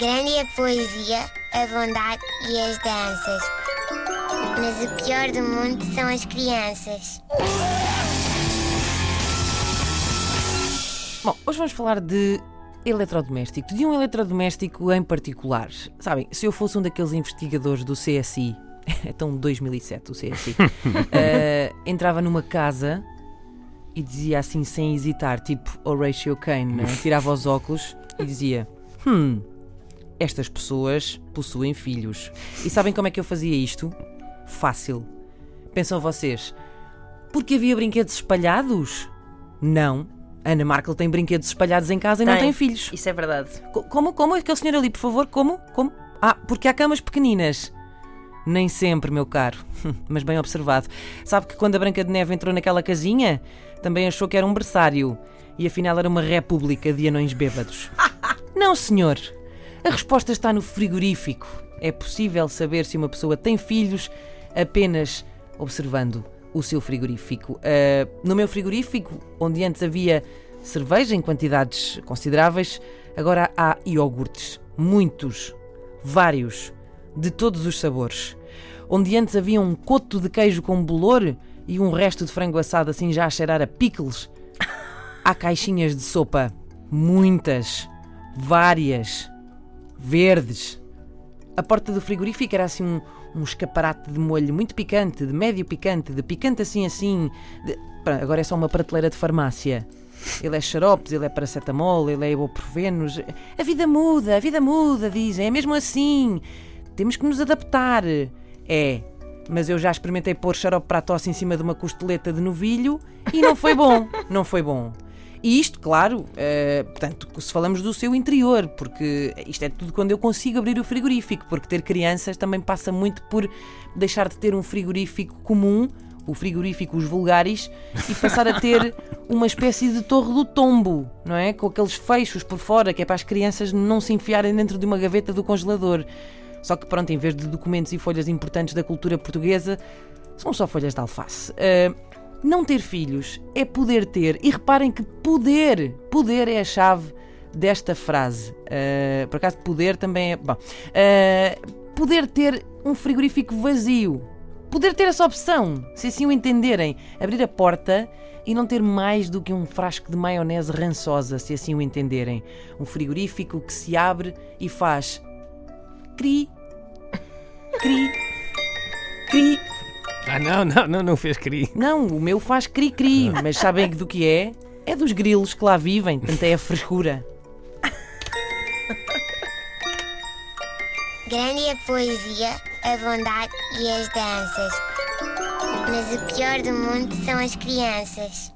Grande é a poesia, a bondade e as danças. Mas o pior do mundo são as crianças. Bom, hoje vamos falar de eletrodoméstico, de um eletrodoméstico em particular. Sabem, se eu fosse um daqueles investigadores do CSI, então 2007 o CSI, uh, entrava numa casa e dizia assim sem hesitar, tipo Horatio Kane, né? tirava os óculos e dizia: Hum, estas pessoas possuem filhos. E sabem como é que eu fazia isto? Fácil. Pensam vocês, porque havia brinquedos espalhados? Não. Ana Markel tem brinquedos espalhados em casa e não tem filhos. Isso é verdade. Co- Como? Como? Aquele senhor ali, por favor, como? Como? Ah, porque há camas pequeninas. Nem sempre, meu caro. Mas bem observado. Sabe que quando a Branca de Neve entrou naquela casinha, também achou que era um berçário. E afinal era uma república de anões bêbados. Não, senhor. A resposta está no frigorífico. É possível saber se uma pessoa tem filhos apenas observando o seu frigorífico. Ah, no meu frigorífico, onde antes havia cerveja em quantidades consideráveis, agora há iogurtes. Muitos, vários, de todos os sabores. Onde antes havia um coto de queijo com bolor e um resto de frango assado assim já a cheirar a pickles, há caixinhas de sopa. Muitas, várias, verdes. A porta do frigorífico era assim um, um escaparate de molho muito picante, de médio picante, de picante assim assim. de- Pronto, agora é só uma prateleira de farmácia. Ele é xaropes, ele é paracetamol, ele é ibuprofenos. A vida muda, a vida muda, dizem. É mesmo assim. Temos que nos adaptar. É. Mas eu já experimentei pôr xarope para a tosse em cima de uma costeleta de novilho e não foi bom. Não foi bom. E isto, claro, eh, portanto, se falamos do seu interior, porque isto é tudo quando eu consigo abrir o frigorífico, porque ter crianças também passa muito por deixar de ter um frigorífico comum, o frigorífico os vulgares, e passar a ter uma espécie de torre do tombo, não é? Com aqueles fechos por fora, que é para as crianças não se enfiarem dentro de uma gaveta do congelador. Só que pronto, em vez de documentos e folhas importantes da cultura portuguesa, são só folhas de alface. Ah, não ter filhos é poder ter, e reparem que poder, poder é a chave desta frase. Ah, por acaso, poder também é. Bom, ah, poder ter um frigorífico vazio. Poder ter essa opção, se assim o entenderem. Abrir a porta e não ter mais do que um frasco de maionese rançosa, se assim o entenderem. Um frigorífico que se abre e faz cri, cri, cri. Ah, não, não, não, não fez cri. Não, o meu faz cri-cri, mas sabem do que é? É dos grilos que lá vivem, portanto é a frescura. Grande é a poesia, a bondade e as danças. Mas o pior do mundo são as crianças.